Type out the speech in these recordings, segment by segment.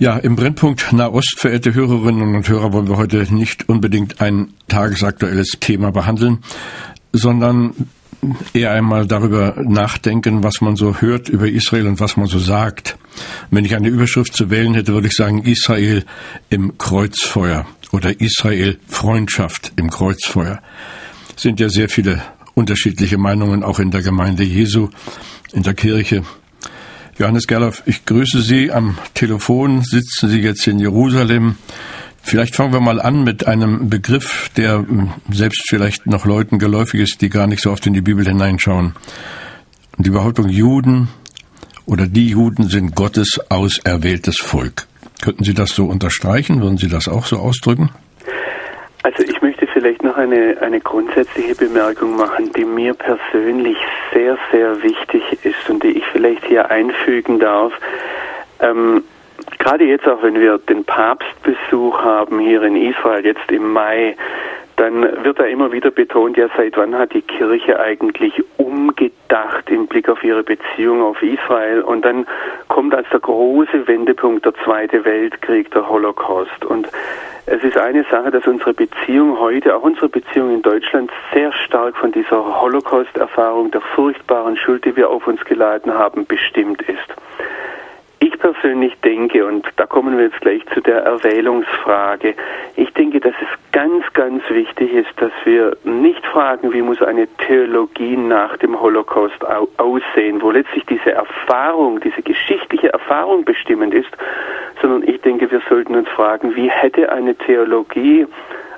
Ja, im Brennpunkt Nahost, verehrte Hörerinnen und Hörer, wollen wir heute nicht unbedingt ein tagesaktuelles Thema behandeln, sondern eher einmal darüber nachdenken, was man so hört über Israel und was man so sagt. Wenn ich eine Überschrift zu wählen hätte, würde ich sagen Israel im Kreuzfeuer oder Israel Freundschaft im Kreuzfeuer. Es sind ja sehr viele unterschiedliche Meinungen auch in der Gemeinde Jesu, in der Kirche. Johannes Gerloff, ich grüße Sie am Telefon. Sitzen Sie jetzt in Jerusalem? Vielleicht fangen wir mal an mit einem Begriff, der hm, selbst vielleicht noch Leuten geläufig ist, die gar nicht so oft in die Bibel hineinschauen. Die Behauptung Juden oder die Juden sind Gottes auserwähltes Volk. Könnten Sie das so unterstreichen? Würden Sie das auch so ausdrücken? Also ich möchte vielleicht noch eine, eine grundsätzliche Bemerkung machen, die mir persönlich sehr, sehr wichtig ist und die ich vielleicht hier einfügen darf. Ähm, gerade jetzt auch, wenn wir den Papstbesuch haben hier in Israel, jetzt im Mai, dann wird da immer wieder betont, ja, seit wann hat die Kirche eigentlich umgedacht im Blick auf ihre Beziehung auf Israel? Und dann kommt als der große Wendepunkt der Zweite Weltkrieg, der Holocaust. Und es ist eine Sache, dass unsere Beziehung heute, auch unsere Beziehung in Deutschland, sehr stark von dieser Holocaust-Erfahrung, der furchtbaren Schuld, die wir auf uns geladen haben, bestimmt ist. Ich persönlich denke, und da kommen wir jetzt gleich zu der Erwählungsfrage, ich denke, dass es ganz, ganz wichtig ist, dass wir nicht fragen, wie muss eine Theologie nach dem Holocaust aussehen, wo letztlich diese Erfahrung, diese geschichtliche Erfahrung bestimmend ist, sondern ich denke, wir sollten uns fragen, wie hätte eine Theologie,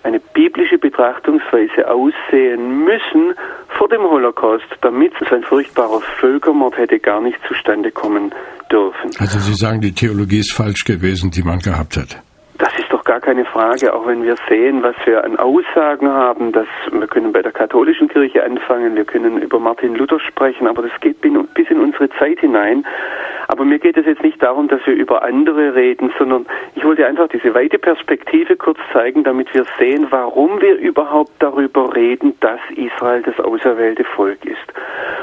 eine biblische Betrachtungsweise aussehen müssen vor dem Holocaust, damit so ein furchtbarer Völkermord hätte gar nicht zustande kommen dürfen. Also Sie sagen, die Theologie ist falsch gewesen, die man gehabt hat. Das ist doch gar keine Frage, auch wenn wir sehen, was wir an Aussagen haben, dass wir können bei der katholischen Kirche anfangen, wir können über Martin Luther sprechen, aber das geht bis in unsere Zeit hinein. Aber mir geht es jetzt nicht darum, dass wir über andere reden, sondern ich wollte einfach diese weite Perspektive kurz zeigen, damit wir sehen, warum wir überhaupt darüber reden, dass Israel das auserwählte Volk ist.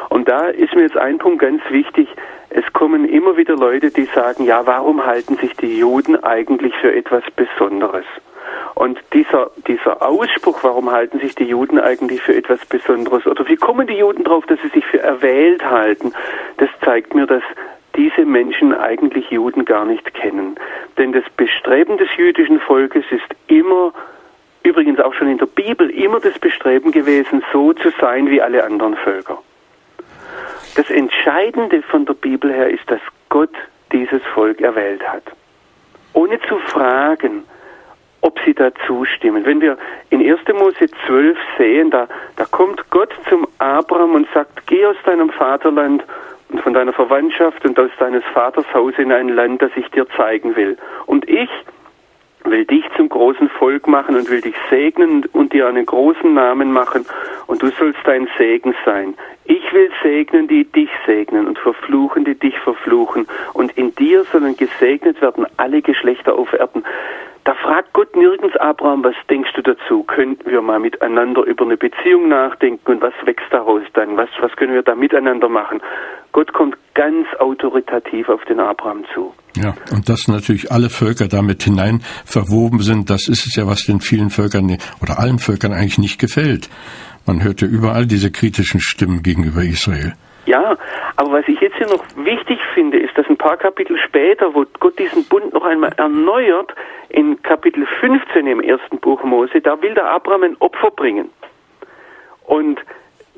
Und da ist mir jetzt ein Punkt ganz wichtig. Es kommen immer wieder Leute, die sagen, ja, warum halten sich die Juden eigentlich für etwas Besonderes? Und dieser, dieser Ausspruch, warum halten sich die Juden eigentlich für etwas Besonderes? Oder wie kommen die Juden darauf, dass sie sich für erwählt halten? Das zeigt mir, dass diese Menschen eigentlich Juden gar nicht kennen. Denn das Bestreben des jüdischen Volkes ist immer, übrigens auch schon in der Bibel, immer das Bestreben gewesen, so zu sein wie alle anderen Völker. Das Entscheidende von der Bibel her ist, dass Gott dieses Volk erwählt hat. Ohne zu fragen, ob sie da zustimmen. Wenn wir in 1. Mose 12 sehen, da, da kommt Gott zum Abraham und sagt, geh aus deinem Vaterland und von deiner Verwandtschaft und aus deines Vaters Haus in ein Land, das ich dir zeigen will. Und ich will dich zum großen Volk machen und will dich segnen und dir einen großen Namen machen und du sollst dein Segen sein. Ich will segnen, die dich segnen und verfluchen, die dich verfluchen. Und in dir sollen gesegnet werden alle Geschlechter auf Erden. Da fragt Gott nirgends Abraham, was denkst du dazu? Könnten wir mal miteinander über eine Beziehung nachdenken und was wächst daraus dann? Was, was können wir da miteinander machen? Gott kommt ganz autoritativ auf den Abraham zu. Ja, und dass natürlich alle Völker damit hinein verwoben sind, das ist es ja, was den vielen Völkern oder allen Völkern eigentlich nicht gefällt. Man hört ja überall diese kritischen Stimmen gegenüber Israel. Ja, aber was ich jetzt hier noch wichtig finde, ist, dass ein paar Kapitel später, wo Gott diesen Bund noch einmal erneuert, in Kapitel 15 im ersten Buch Mose, da will der Abraham ein Opfer bringen. Und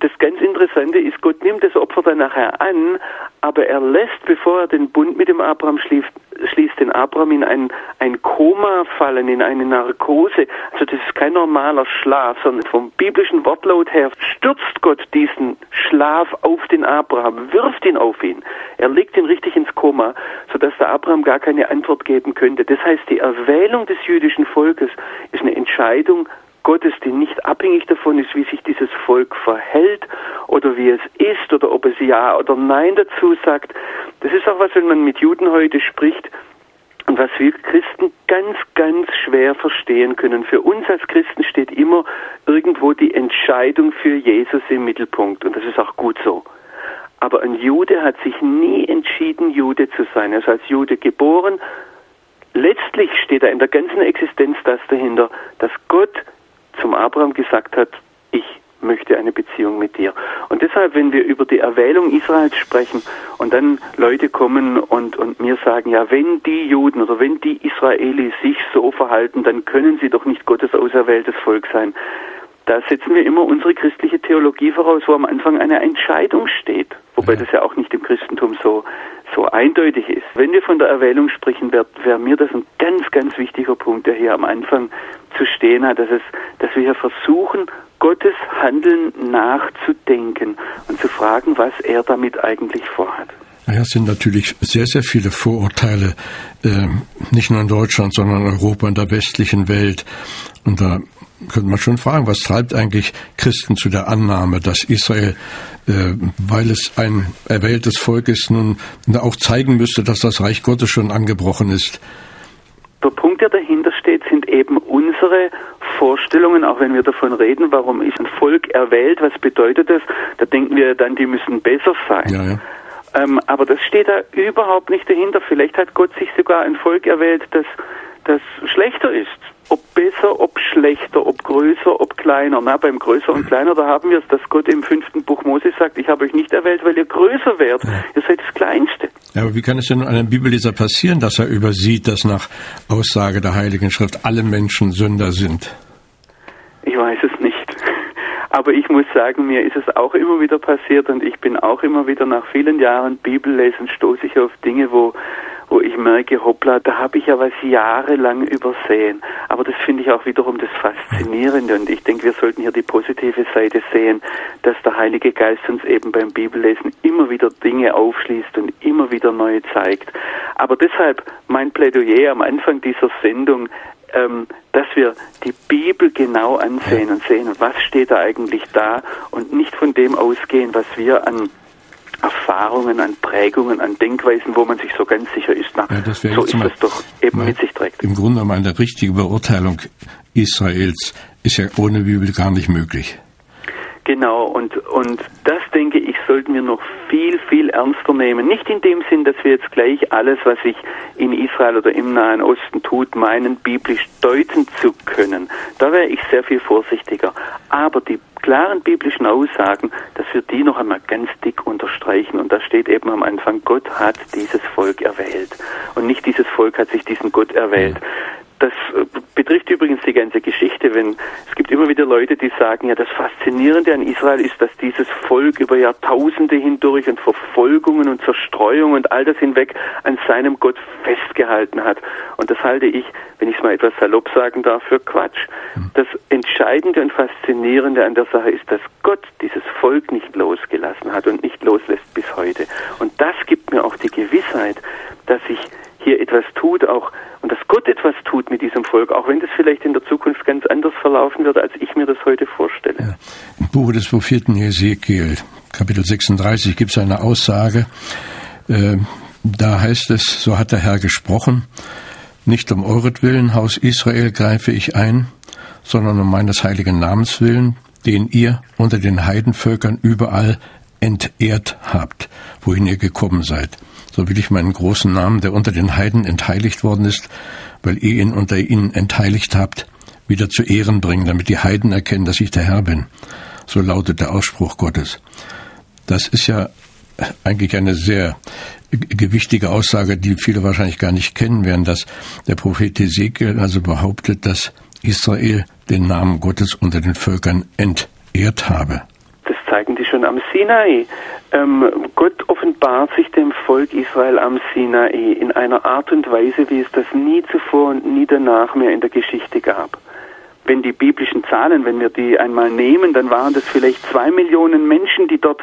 das ganz Interessante ist, Gott nimmt das Opfer dann nachher an, aber er lässt, bevor er den Bund mit dem Abraham schließt, schließt den Abraham in ein, ein Koma fallen, in eine Narkose. Also das ist kein normaler Schlaf, sondern vom biblischen Wortlaut her stürzt Gott diesen Schlaf auf den Abraham, wirft ihn auf ihn. Er legt ihn richtig ins Koma, sodass der Abraham gar keine Antwort geben könnte. Das heißt, die Erwählung des jüdischen Volkes ist eine Entscheidung Gottes, die nicht abhängig davon ist, wie sich dieses Volk verhält oder wie es ist oder ob es Ja oder Nein dazu sagt. Das ist auch was, wenn man mit Juden heute spricht und was wir Christen ganz, ganz schwer verstehen können. Für uns als Christen steht immer irgendwo die Entscheidung für Jesus im Mittelpunkt und das ist auch gut so. Aber ein Jude hat sich nie entschieden, Jude zu sein. Er ist als Jude geboren. Letztlich steht er in der ganzen Existenz das dahinter, dass Gott zum Abraham gesagt hat, ich möchte eine Beziehung mit dir. Und deshalb, wenn wir über die Erwählung Israels sprechen und dann Leute kommen und, und mir sagen, ja, wenn die Juden oder wenn die Israelis sich so verhalten, dann können sie doch nicht Gottes auserwähltes Volk sein. Da setzen wir immer unsere christliche Theologie voraus, wo am Anfang eine Entscheidung steht. Wobei das ja auch nicht im Christentum so, so eindeutig ist. Wenn wir von der Erwählung sprechen, wäre wär mir das ein ganz, ganz wichtiger Punkt, der hier am Anfang zu stehen hat, dass, es, dass wir hier versuchen, Gottes Handeln nachzudenken und zu fragen, was er damit eigentlich vorhat. Ja, es sind natürlich sehr, sehr viele Vorurteile, äh, nicht nur in Deutschland, sondern in Europa, in der westlichen Welt. Und da könnte man schon fragen, was treibt eigentlich Christen zu der Annahme, dass Israel, äh, weil es ein erwähltes Volk ist, nun auch zeigen müsste, dass das Reich Gottes schon angebrochen ist? Der Punkt, der dahinter steht, sind eben unsere Vorstellungen, auch wenn wir davon reden, warum ist ein Volk erwählt, was bedeutet das? Da denken wir dann, die müssen besser sein. Ja, ja. Ähm, aber das steht da überhaupt nicht dahinter. Vielleicht hat Gott sich sogar ein Volk erwählt, das, das schlechter ist ob besser, ob schlechter, ob größer, ob kleiner. Na, beim größer und kleiner, da haben wir es, dass Gott im fünften Buch Mose sagt, ich habe euch nicht erwählt, weil ihr größer werdet. Ihr seid das Kleinste. Ja, aber wie kann es denn einem Bibelleser passieren, dass er übersieht, dass nach Aussage der Heiligen Schrift alle Menschen Sünder sind? Ich weiß es nicht. Aber ich muss sagen, mir ist es auch immer wieder passiert und ich bin auch immer wieder nach vielen Jahren Bibellesen stoße ich auf Dinge, wo wo ich merke, hoppla, da habe ich ja was jahrelang übersehen. Aber das finde ich auch wiederum das Faszinierende und ich denke, wir sollten hier die positive Seite sehen, dass der Heilige Geist uns eben beim Bibellesen immer wieder Dinge aufschließt und immer wieder neu zeigt. Aber deshalb mein Plädoyer am Anfang dieser Sendung, ähm, dass wir die Bibel genau ansehen und sehen, was steht da eigentlich da und nicht von dem ausgehen, was wir an Erfahrungen, an Prägungen, an Denkweisen, wo man sich so ganz sicher ist, na, ja, so ist das doch eben mit sich trägt. Im Grunde genommen eine richtige Beurteilung Israels ist ja ohne Bibel gar nicht möglich. Genau, und, und das denke ich, sollten wir noch viel, viel ernster nehmen. Nicht in dem Sinn, dass wir jetzt gleich alles, was sich in Israel oder im Nahen Osten tut, meinen, biblisch deuten zu können. Da wäre ich sehr viel vorsichtiger. Aber die klaren biblischen Aussagen, dass wir die noch einmal ganz dick unterstreichen. Und da steht eben am Anfang, Gott hat dieses Volk erwählt. Und nicht dieses Volk hat sich diesen Gott erwählt. Das äh, betrifft übrigens die ganze Geschichte, wenn es gibt immer wieder Leute, die sagen, ja, das Faszinierende an Israel ist, dass dieses Volk über Jahrtausende hindurch und Verfolgungen und Zerstreuung und all das hinweg an seinem Gott festgehalten hat. Und das halte ich, wenn ich es mal etwas salopp sagen darf, für Quatsch. Hm. Das Entscheidende und Faszinierende an der Sache ist, dass Gott dieses Volk nicht losgelassen hat und nicht loslässt bis heute. Und das gibt mir auch die Gewissheit, dass sich hier etwas tut, auch und dass Gott etwas tut mit diesem Volk, auch wenn das vielleicht in der Zukunft ganz anders verlaufen wird, als ich mir das heute vorstelle. Ja. Im Buch des Propheten Ezekiel, Kapitel 36, gibt es eine Aussage, äh, da heißt es, so hat der Herr gesprochen, nicht um euretwillen, Haus Israel, greife ich ein, sondern um meines heiligen Namens willen, den ihr unter den Heidenvölkern überall entehrt habt, wohin ihr gekommen seid so will ich meinen großen Namen, der unter den Heiden entheiligt worden ist, weil ihr ihn unter ihnen entheiligt habt, wieder zu Ehren bringen, damit die Heiden erkennen, dass ich der Herr bin. So lautet der Ausspruch Gottes. Das ist ja eigentlich eine sehr gewichtige Aussage, die viele wahrscheinlich gar nicht kennen werden, dass der Prophet Ezekiel also behauptet, dass Israel den Namen Gottes unter den Völkern entehrt habe. Das zeigen die schon am Sinai ähm, Gott offenbart sich dem Volk Israel am Sinai in einer Art und Weise, wie es das nie zuvor und nie danach mehr in der Geschichte gab. Wenn die biblischen Zahlen, wenn wir die einmal nehmen, dann waren das vielleicht zwei Millionen Menschen, die dort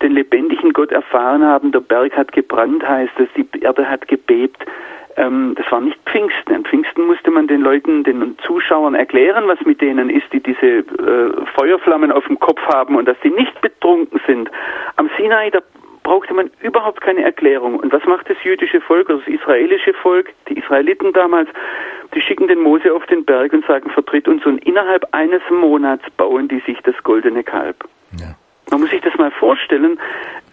den lebendigen Gott erfahren haben. Der Berg hat gebrannt, heißt es, die Erde hat gebebt. Ähm, das war nicht Pfingsten. An Pfingsten musste man den Leuten, den Zuschauern erklären, was mit denen ist, die diese äh, Feuerflammen auf dem Kopf haben und dass sie nicht betrunken sind. Am Sinai, da brauchte man überhaupt keine Erklärung. Und was macht das jüdische Volk oder das israelische Volk, die Israeliten damals? Die schicken den Mose auf den Berg und sagen, vertritt uns. Und innerhalb eines Monats bauen die sich das goldene Kalb. Ja. Man muss sich das mal vorstellen.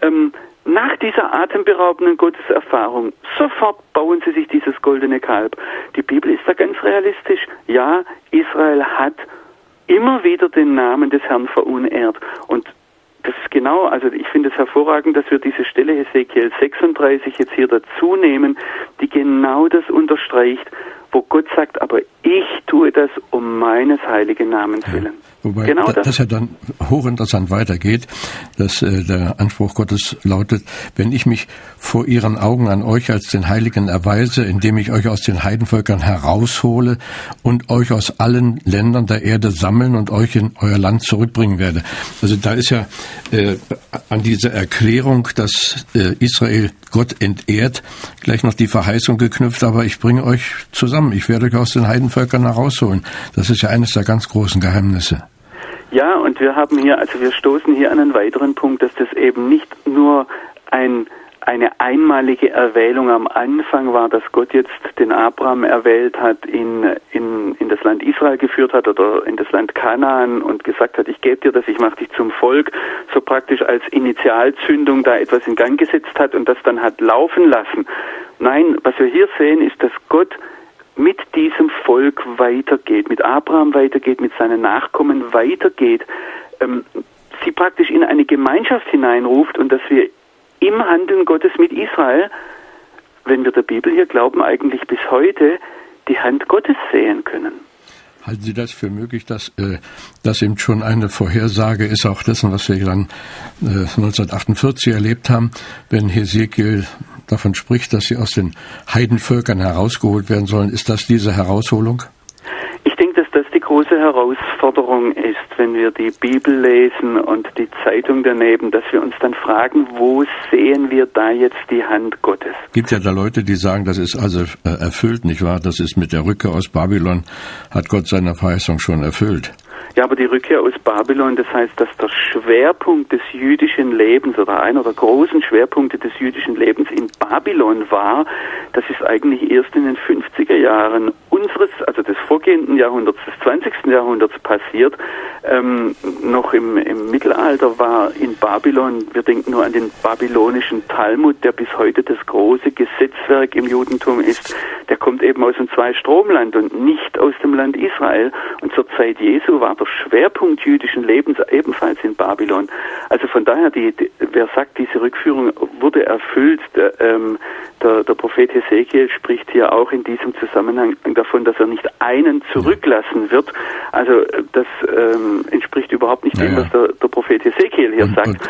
Ähm, nach dieser atemberaubenden Gotteserfahrung, sofort bauen sie sich dieses goldene Kalb. Die Bibel ist da ganz realistisch. Ja, Israel hat immer wieder den Namen des Herrn verunehrt. Und das ist genau, also ich finde es hervorragend, dass wir diese Stelle Hesekiel 36 jetzt hier dazu nehmen, die genau das unterstreicht, wo Gott sagt, aber ich tue das um meines heiligen Namens willen. Ja. Wobei genau das. das ja dann hochinteressant weitergeht, dass äh, der Anspruch Gottes lautet, wenn ich mich vor ihren Augen an euch als den Heiligen erweise, indem ich euch aus den Heidenvölkern heraushole und euch aus allen Ländern der Erde sammeln und euch in euer Land zurückbringen werde. Also da ist ja äh, an diese Erklärung, dass äh, Israel Gott entehrt, gleich noch die Verheißung geknüpft, aber ich bringe euch zusammen, ich werde euch aus den Heidenvölkern herausholen. Das ist ja eines der ganz großen Geheimnisse. Ja, und wir haben hier, also wir stoßen hier an einen weiteren Punkt, dass das eben nicht nur ein eine einmalige Erwählung am Anfang war, dass Gott jetzt den Abraham erwählt hat, in, in, in das Land Israel geführt hat oder in das Land Kanaan und gesagt hat, ich gebe dir das, ich mache dich zum Volk, so praktisch als Initialzündung da etwas in Gang gesetzt hat und das dann hat laufen lassen. Nein, was wir hier sehen, ist, dass Gott mit diesem Volk weitergeht, mit Abraham weitergeht, mit seinen Nachkommen weitergeht, ähm, sie praktisch in eine Gemeinschaft hineinruft und dass wir im Handeln Gottes mit Israel, wenn wir der Bibel hier glauben, eigentlich bis heute die Hand Gottes sehen können. Halten Sie das für möglich, dass äh, das eben schon eine Vorhersage ist, auch dessen, was wir dann äh, 1948 erlebt haben, wenn Hesekiel davon spricht, dass sie aus den Heidenvölkern herausgeholt werden sollen. Ist das diese Herausholung? Ich denke, dass das die große Herausforderung ist, wenn wir die Bibel lesen und die Zeitung daneben, dass wir uns dann fragen, wo sehen wir da jetzt die Hand Gottes? Es gibt ja da Leute, die sagen, das ist also äh, erfüllt, nicht wahr? Das ist mit der Rückkehr aus Babylon, hat Gott seine Verheißung schon erfüllt. Ja, aber die Rückkehr aus Babylon, das heißt, dass der Schwerpunkt des jüdischen Lebens oder einer der großen Schwerpunkte des jüdischen Lebens in Babylon war, das ist eigentlich erst in den 50er Jahren unseres, also des vorgehenden Jahrhunderts, des 20. Jahrhunderts passiert. Ähm, noch im, im Mittelalter war in Babylon, wir denken nur an den babylonischen Talmud, der bis heute das große Gesetzwerk im Judentum ist, der kommt eben aus dem Zweistromland und nicht aus dem Land Israel. Und zur Zeit Jesu war der Schwerpunkt jüdischen Lebens ebenfalls in Babylon. Also von daher, die, die, wer sagt, diese Rückführung wurde erfüllt, der, ähm, der, der Prophet Hesekiel spricht hier auch in diesem Zusammenhang davon, dass er nicht einen zurücklassen wird. Also das ähm, entspricht überhaupt nicht dem, ja, was der, der, Prophet Hesekiel hier und, sagt. Und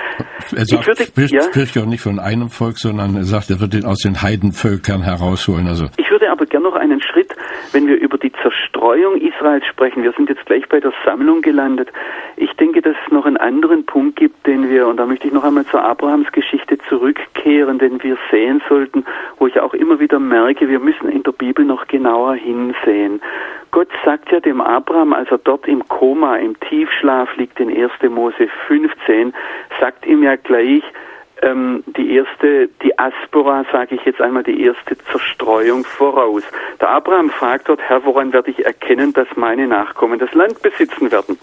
er sagt, würde, spricht, ja, spricht auch nicht von einem Volk, sondern er sagt, er wird ihn aus den Heidenvölkern herausholen. Also ich würde aber gerne noch einen Schritt, wenn wir über die Zerstreuung Israels sprechen. Wir sind jetzt gleich bei der Sammlung gelandet. Ich denke, dass es noch einen anderen Punkt gibt, den wir, und da möchte ich noch einmal zur Abrahams Geschichte zurückkehren, den wir sehen sollten, wo ich auch immer wieder merke, wir müssen in der Bibel noch genauer hinsehen. Gott sagt ja dem Abraham, als er dort im Koma, im Tiefschlaf liegt in 1. Mose 15, sagt ihm ja gleich, ähm, die erste, die Aspora, sage ich jetzt einmal, die erste Zerstreuung voraus. Der Abraham fragt dort, Herr, woran werde ich erkennen, dass meine Nachkommen das Land besitzen werden?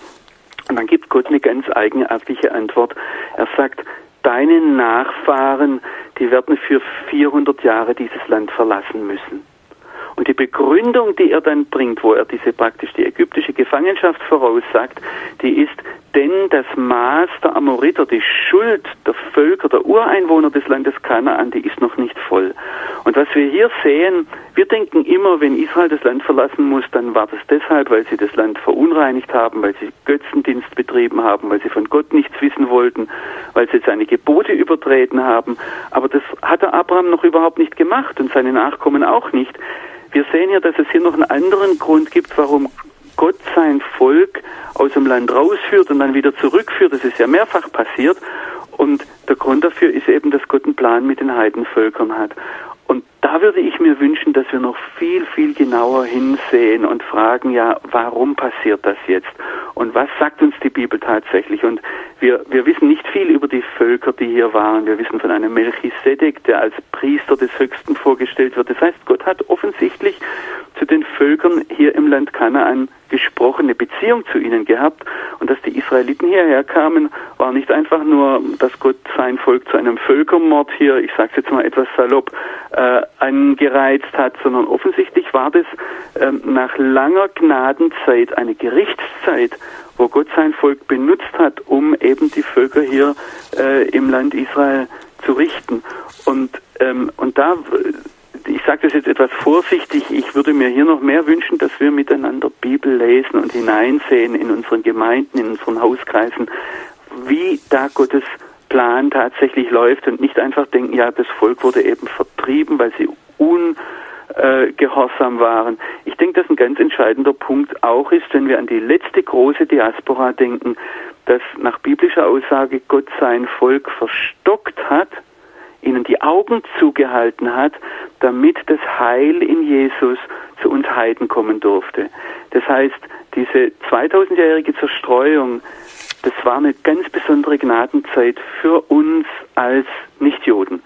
Und dann gibt Gott eine ganz eigenartige Antwort. Er sagt, deine Nachfahren, die werden für 400 Jahre dieses Land verlassen müssen. Und die Begründung, die er dann bringt, wo er diese praktisch die ägyptische Gefangenschaft voraussagt, die ist, denn das Maß der Amoriter, die Schuld der Völker, der Ureinwohner des Landes Kanaan, die ist noch nicht voll. Und was wir hier sehen, wir denken immer, wenn Israel das Land verlassen muss, dann war das deshalb, weil sie das Land verunreinigt haben, weil sie Götzendienst betrieben haben, weil sie von Gott nichts wissen wollten, weil sie seine Gebote übertreten haben. Aber das hat der Abraham noch überhaupt nicht gemacht und seine Nachkommen auch nicht. Wir sehen ja, dass es hier noch einen anderen Grund gibt, warum Gott sein Volk aus dem Land rausführt und dann wieder zurückführt. Das ist ja mehrfach passiert. Und der Grund dafür ist eben, dass Gott einen Plan mit den Heidenvölkern hat. Und da würde ich mir wünschen, dass wir noch viel, viel genauer hinsehen und fragen, ja, warum passiert das jetzt? Und was sagt uns die Bibel tatsächlich? Und wir, wir wissen nicht viel über die Völker, die hier waren. Wir wissen von einem Melchisedek, der als Priester des Höchsten vorgestellt wird. Das heißt, Gott hat offensichtlich zu den Völkern hier im Land Kanaan gesprochen, eine Beziehung zu ihnen gehabt. Und dass die Israeliten hierher kamen, war nicht einfach nur, dass Gott sein Volk zu einem Völkermord hier, ich sage es jetzt mal etwas salopp, äh, angereizt hat, sondern offensichtlich war das äh, nach langer Gnadenzeit eine Gerichtszeit, wo Gott sein Volk benutzt hat, um eben die Völker hier äh, im Land Israel zu richten. Und, ähm, und da ich sage das jetzt etwas vorsichtig, ich würde mir hier noch mehr wünschen, dass wir miteinander Bibel lesen und hineinsehen in unseren Gemeinden, in unseren Hauskreisen, wie da Gottes Plan tatsächlich läuft und nicht einfach denken, ja, das Volk wurde eben vertrieben, weil sie ungehorsam waren. Ich denke, dass ein ganz entscheidender Punkt auch ist, wenn wir an die letzte große Diaspora denken, dass nach biblischer Aussage Gott sein Volk verstockt hat, ihnen die Augen zugehalten hat, damit das Heil in Jesus zu uns Heiden kommen durfte. Das heißt, diese 2000-jährige Zerstreuung, das war eine ganz besondere Gnadenzeit für uns als Nichtjuden.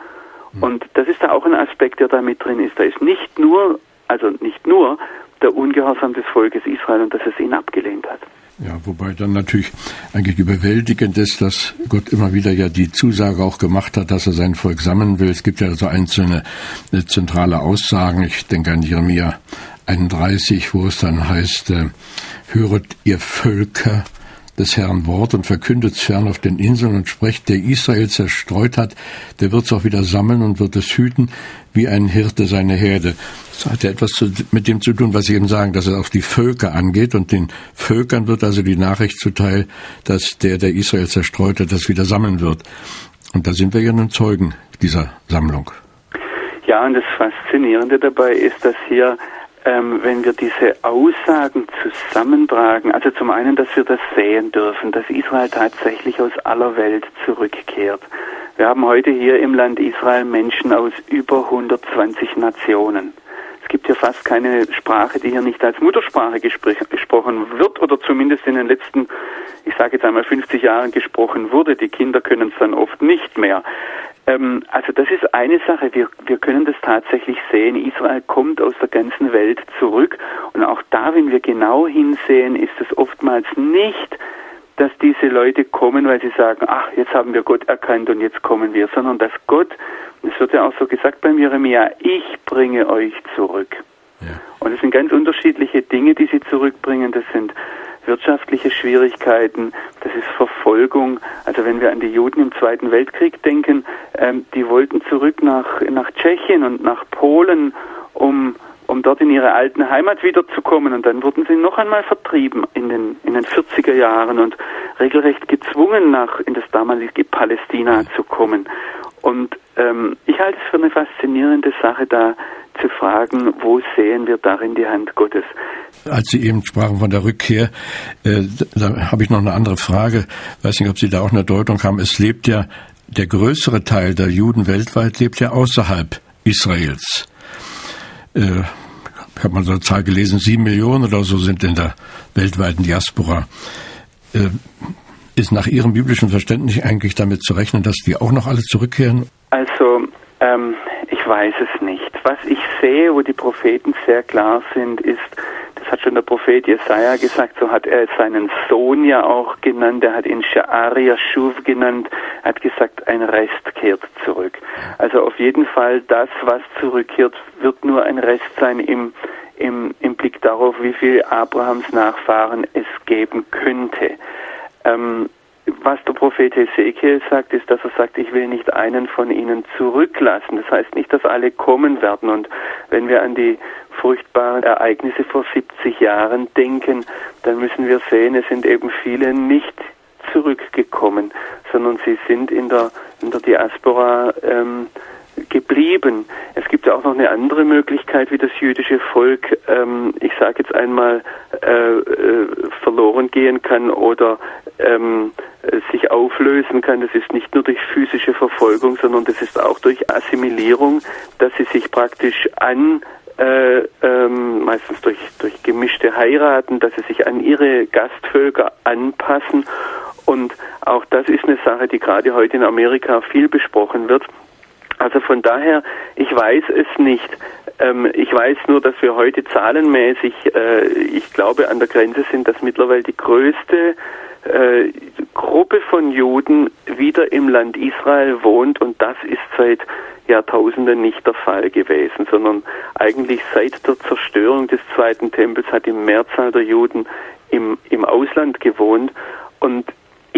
Hm. Und das ist da auch ein Aspekt, der da mit drin ist. Da ist nicht nur, also nicht nur der Ungehorsam des Volkes Israel und dass es ihn abgelehnt hat. Ja, wobei dann natürlich eigentlich überwältigend ist, dass Gott immer wieder ja die Zusage auch gemacht hat, dass er sein Volk sammeln will. Es gibt ja so einzelne äh, zentrale Aussagen. Ich denke an Jeremia 31, wo es dann heißt, äh, höret ihr Völker des Herrn Wort und verkündet es fern auf den Inseln und sprecht, der Israel zerstreut hat, der wird es auch wieder sammeln und wird es hüten, wie ein Hirte seine Herde. Das hat ja etwas mit dem zu tun, was Sie eben sagen, dass es auch die Völker angeht und den Völkern wird also die Nachricht zuteil, dass der, der Israel zerstreut hat, das wieder sammeln wird. Und da sind wir ja nun Zeugen dieser Sammlung. Ja, und das Faszinierende dabei ist, dass hier ähm, wenn wir diese Aussagen zusammentragen, also zum einen, dass wir das sehen dürfen, dass Israel tatsächlich aus aller Welt zurückkehrt. Wir haben heute hier im Land Israel Menschen aus über 120 Nationen. Es gibt ja fast keine Sprache, die hier nicht als Muttersprache gesprochen wird oder zumindest in den letzten, ich sage jetzt einmal 50 Jahren gesprochen wurde. Die Kinder können es dann oft nicht mehr. Ähm, also das ist eine Sache. Wir, wir können das tatsächlich sehen. Israel kommt aus der ganzen Welt zurück. Und auch da, wenn wir genau hinsehen, ist es oftmals nicht, dass diese Leute kommen, weil sie sagen, ach, jetzt haben wir Gott erkannt und jetzt kommen wir, sondern dass Gott, es wird ja auch so gesagt bei Jeremia, ich bringe euch zurück. Ja. Und es sind ganz unterschiedliche Dinge, die sie zurückbringen. Das sind wirtschaftliche Schwierigkeiten, das ist Verfolgung. Also wenn wir an die Juden im Zweiten Weltkrieg denken, ähm, die wollten zurück nach, nach Tschechien und nach Polen, um, um dort in ihre alten Heimat wiederzukommen. Und dann wurden sie noch einmal vertrieben in den, in den 40er Jahren und regelrecht gezwungen, nach in das damalige Palästina zu kommen. Und ähm, ich halte es für eine faszinierende Sache, da zu fragen, wo sehen wir darin die Hand Gottes. Als Sie eben sprachen von der Rückkehr, äh, da habe ich noch eine andere Frage. Ich weiß nicht, ob Sie da auch eine Deutung haben. Es lebt ja, der größere Teil der Juden weltweit lebt ja außerhalb Israels. Äh, ich habe mal so eine Zahl gelesen, sieben Millionen oder so sind in der weltweiten Diaspora. Äh, ist nach Ihrem biblischen Verständnis eigentlich damit zu rechnen, dass die auch noch alle zurückkehren? Also, ähm, ich weiß es nicht. Was ich sehe, wo die Propheten sehr klar sind, ist, hat schon der Prophet Jesaja gesagt, so hat er seinen Sohn ja auch genannt, er hat ihn Sha'ar Yashuv genannt, hat gesagt, ein Rest kehrt zurück. Also auf jeden Fall, das, was zurückkehrt, wird nur ein Rest sein im, im, im Blick darauf, wie viel Abrahams Nachfahren es geben könnte. Ähm, was der Prophet Ezekiel sagt, ist, dass er sagt, ich will nicht einen von ihnen zurücklassen. Das heißt nicht, dass alle kommen werden. Und wenn wir an die furchtbaren Ereignisse vor 70 Jahren denken, dann müssen wir sehen, es sind eben viele nicht zurückgekommen, sondern sie sind in der, in der Diaspora ähm, geblieben. Es gibt ja auch noch eine andere Möglichkeit, wie das jüdische Volk, ähm, ich sage jetzt einmal, äh, äh, verloren gehen kann oder ähm, sich auflösen kann. Das ist nicht nur durch physische Verfolgung, sondern das ist auch durch Assimilierung, dass sie sich praktisch an äh, ähm, meistens durch, durch gemischte Heiraten, dass sie sich an ihre Gastvölker anpassen. Und auch das ist eine Sache, die gerade heute in Amerika viel besprochen wird. Also von daher, ich weiß es nicht. Ähm, ich weiß nur, dass wir heute zahlenmäßig, äh, ich glaube, an der Grenze sind, dass mittlerweile die größte äh, Gruppe von Juden wieder im Land Israel wohnt und das ist seit Jahrtausenden nicht der Fall gewesen, sondern eigentlich seit der Zerstörung des Zweiten Tempels hat die Mehrzahl der Juden im, im Ausland gewohnt und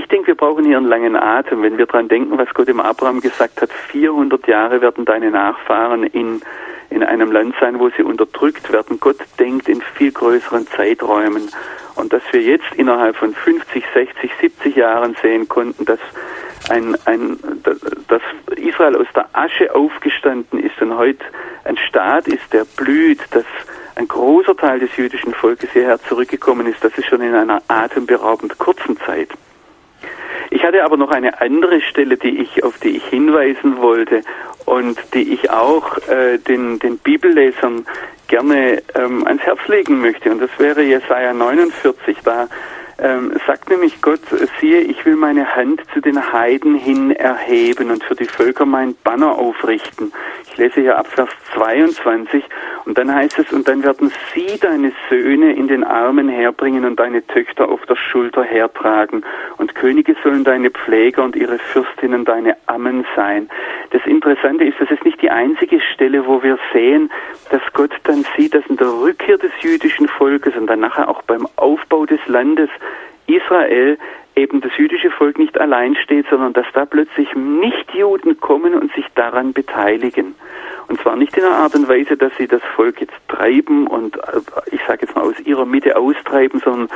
denke, wir brauchen hier einen langen Atem. Wenn wir daran denken, was Gott dem Abraham gesagt hat, 400 Jahre werden deine Nachfahren in, in einem Land sein, wo sie unterdrückt werden. Gott denkt in viel größeren Zeiträumen. Und dass wir jetzt innerhalb von 50, 60, 70 Jahren sehen konnten, dass ein, ein, dass Israel aus der Asche aufgestanden ist und heute ein Staat ist, der blüht, dass ein großer Teil des jüdischen Volkes hierher zurückgekommen ist, das ist schon in einer atemberaubend kurzen Zeit. Ich hatte aber noch eine andere Stelle, die ich, auf die ich hinweisen wollte und die ich auch äh, den, den Bibellesern gerne ähm, ans Herz legen möchte. Und das wäre Jesaja 49. Da ähm, sagt nämlich Gott, siehe, ich will meine Hand zu den Heiden hin erheben und für die Völker mein Banner aufrichten. Ich lese hier ab Vers 22 und dann heißt es, und dann werden sie deine Söhne in den Armen herbringen und deine Töchter auf der Schulter hertragen und Könige sollen deine Pfleger und ihre Fürstinnen deine Ammen sein. Das Interessante ist, das ist nicht die einzige Stelle, wo wir sehen, dass Gott dann sieht, dass in der Rückkehr des jüdischen Volkes und dann nachher auch beim Aufbau des Landes Israel eben das jüdische Volk nicht allein steht, sondern dass da plötzlich Nichtjuden kommen und sich daran beteiligen. Und zwar nicht in einer Art und Weise, dass sie das Volk jetzt treiben und äh, ich sage jetzt mal aus ihrer Mitte austreiben, sondern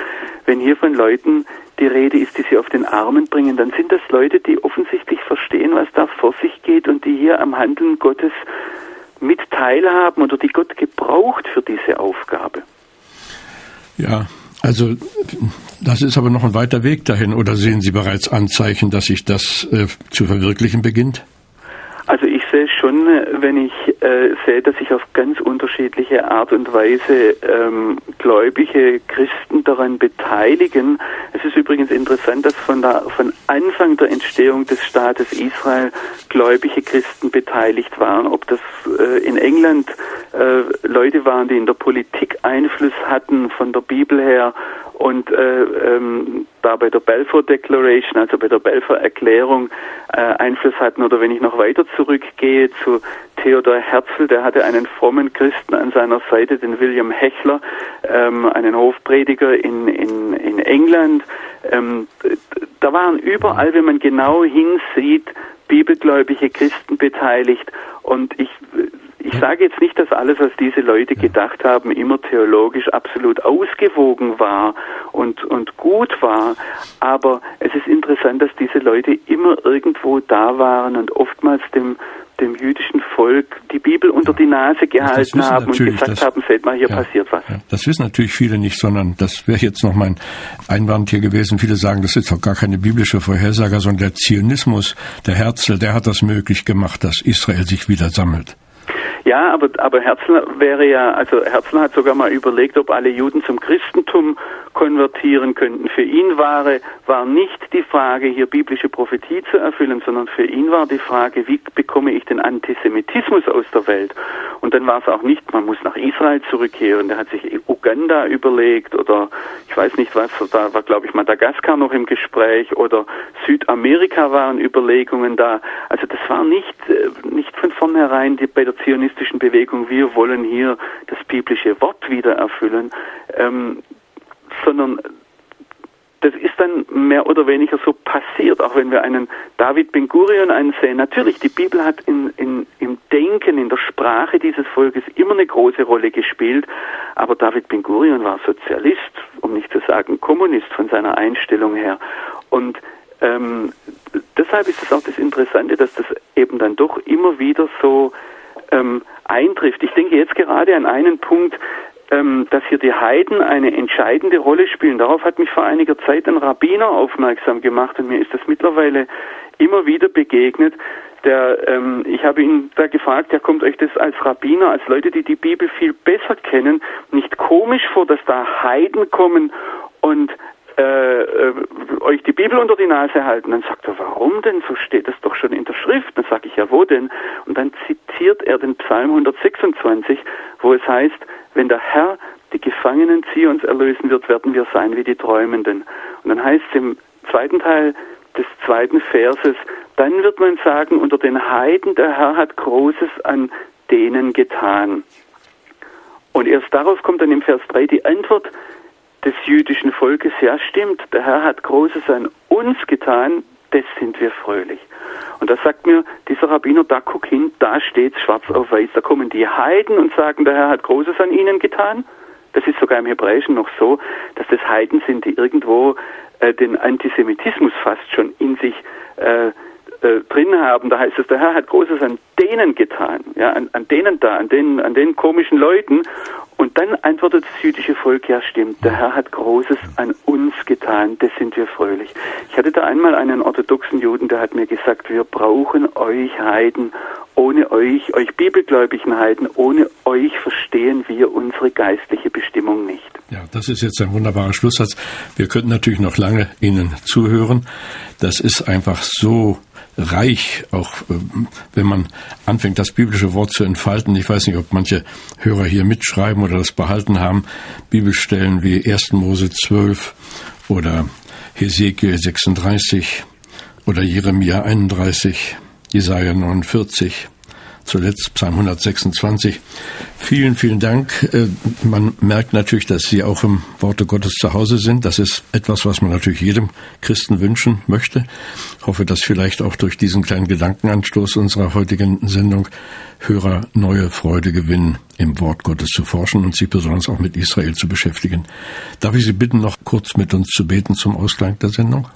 wenn hier von Leuten die Rede ist, die sie auf den Armen bringen, dann sind das Leute, die offensichtlich verstehen, was da vor sich geht und die hier am Handeln Gottes mit teilhaben oder die Gott gebraucht für diese Aufgabe. Ja, also das ist aber noch ein weiter Weg dahin oder sehen Sie bereits Anzeichen, dass sich das äh, zu verwirklichen beginnt? Also ich sehe schon, wenn ich äh, dass sich auf ganz unterschiedliche Art und Weise ähm, gläubige Christen daran beteiligen. Es ist übrigens interessant, dass von, der, von Anfang der Entstehung des Staates Israel gläubige Christen beteiligt waren. Ob das äh, in England äh, Leute waren, die in der Politik Einfluss hatten von der Bibel her und äh, ähm, da bei der Balfour Declaration, also bei der Balfour Erklärung äh, Einfluss hatten oder wenn ich noch weiter zurückgehe zu Theodor Herzl, der hatte einen frommen Christen an seiner Seite, den William Hechler, ähm, einen Hofprediger in, in, in England. Ähm, da waren überall, wenn man genau hinsieht, bibelgläubige Christen beteiligt. Und ich ich sage jetzt nicht, dass alles, was diese Leute gedacht haben, immer theologisch absolut ausgewogen war und, und gut war, aber es ist interessant, dass diese Leute immer irgendwo da waren und oftmals dem, dem jüdischen Volk die Bibel unter die Nase gehalten haben und gesagt das, haben, seht mal, hier ja, passiert was. Ja, das wissen natürlich viele nicht, sondern das wäre jetzt noch mein Einwand hier gewesen. Viele sagen, das ist doch gar keine biblische Vorhersage, sondern der Zionismus, der Herzl, der hat das möglich gemacht, dass Israel sich wieder sammelt. Ja, aber, aber Herzl wäre ja, also Herzl hat sogar mal überlegt, ob alle Juden zum Christentum konvertieren könnten. Für ihn war, war nicht die Frage, hier biblische Prophetie zu erfüllen, sondern für ihn war die Frage, wie bekomme ich den Antisemitismus aus der Welt? Und dann war es auch nicht, man muss nach Israel zurückkehren. Der hat sich Uganda überlegt oder ich weiß nicht was, da war glaube ich Madagaskar noch im Gespräch oder Südamerika waren Überlegungen da. Also das war nicht, äh, nicht von vornherein bei der zionistischen Bewegung, wir wollen hier das biblische Wort wieder erfüllen. Ähm, sondern das ist dann mehr oder weniger so passiert, auch wenn wir einen David Ben Gurion ansehen. Natürlich, die Bibel hat in, in, im Denken, in der Sprache dieses Volkes immer eine große Rolle gespielt, aber David Ben Gurion war Sozialist, um nicht zu sagen Kommunist von seiner Einstellung her. Und ähm, deshalb ist es auch das Interessante, dass das eben dann doch immer wieder so ähm, eintrifft. Ich denke jetzt gerade an einen Punkt, ähm, dass hier die Heiden eine entscheidende Rolle spielen. Darauf hat mich vor einiger Zeit ein Rabbiner aufmerksam gemacht und mir ist das mittlerweile immer wieder begegnet. Der, ähm, ich habe ihn da gefragt, ja, kommt euch das als Rabbiner, als Leute, die die Bibel viel besser kennen, nicht komisch vor, dass da Heiden kommen und äh, äh, euch die Bibel unter die Nase halten. Dann sagt er, warum denn? So steht es doch schon in der Schrift. Dann sage ich, ja, wo denn? Und dann zitiert er den Psalm 126, wo es heißt, wenn der Herr die Gefangenen Zions erlösen wird, werden wir sein wie die Träumenden. Und dann heißt es im zweiten Teil des zweiten Verses, dann wird man sagen, unter den Heiden, der Herr hat Großes an denen getan. Und erst darauf kommt dann im Vers 3 die Antwort, des jüdischen Volkes, ja stimmt, der Herr hat Großes an uns getan, das sind wir fröhlich. Und da sagt mir dieser Rabbiner, da guck hin, da steht's schwarz auf weiß, da kommen die Heiden und sagen, der Herr hat Großes an ihnen getan. Das ist sogar im Hebräischen noch so, dass das Heiden sind, die irgendwo äh, den Antisemitismus fast schon in sich äh, äh, drin haben. Da heißt es, der Herr hat Großes an denen getan, ja, an, an denen da, an den, an den komischen Leuten. Dann antwortet das jüdische Volk, ja stimmt, der Herr hat Großes an uns getan, das sind wir fröhlich. Ich hatte da einmal einen orthodoxen Juden, der hat mir gesagt, wir brauchen euch Heiden, ohne euch, euch bibelgläubigen Heiden, ohne euch verstehen wir unsere geistliche Bestimmung nicht. Ja, das ist jetzt ein wunderbarer Schlusssatz. Wir könnten natürlich noch lange Ihnen zuhören. Das ist einfach so reich, auch äh, wenn man anfängt, das biblische Wort zu entfalten. Ich weiß nicht, ob manche Hörer hier mitschreiben oder das behalten haben. Bibelstellen wie 1. Mose 12 oder Hesekiel 36 oder Jeremia 31, Jesaja 49 zuletzt Psalm 126. Vielen, vielen Dank. Äh, man merkt natürlich, dass Sie auch im Worte Gottes zu Hause sind. Das ist etwas, was man natürlich jedem Christen wünschen möchte. Ich hoffe, dass vielleicht auch durch diesen kleinen Gedankenanstoß unserer heutigen Sendung Hörer neue Freude gewinnen, im Wort Gottes zu forschen und sich besonders auch mit Israel zu beschäftigen. Darf ich Sie bitten, noch kurz mit uns zu beten zum Ausklang der Sendung?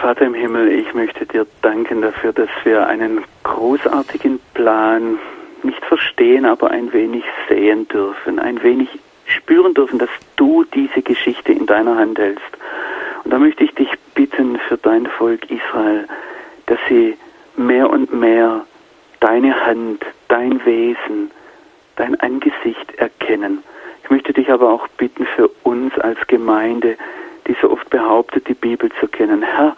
Vater im Himmel, ich möchte dir danken dafür, dass wir einen großartigen Plan nicht verstehen, aber ein wenig sehen dürfen, ein wenig spüren dürfen, dass du diese Geschichte in deiner Hand hältst. Und da möchte ich dich bitten für dein Volk Israel, dass sie mehr und mehr deine Hand, dein Wesen, dein Angesicht erkennen. Ich möchte dich aber auch bitten für uns als Gemeinde, die so oft behauptet, die Bibel zu kennen. Herr,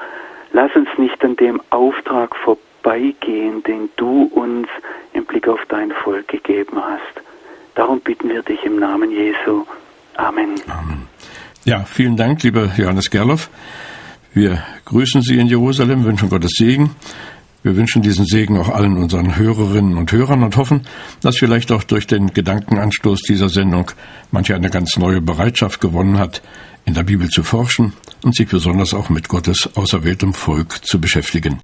lass uns nicht an dem Auftrag vorbeigehen, den du uns im Blick auf dein Volk gegeben hast. Darum bitten wir dich im Namen Jesu. Amen. Amen. Ja, vielen Dank, lieber Johannes Gerloff. Wir grüßen Sie in Jerusalem, wünschen Gottes Segen. Wir wünschen diesen Segen auch allen unseren Hörerinnen und Hörern und hoffen, dass vielleicht auch durch den Gedankenanstoß dieser Sendung manche eine ganz neue Bereitschaft gewonnen hat, in der Bibel zu forschen und sich besonders auch mit Gottes auserwähltem Volk zu beschäftigen.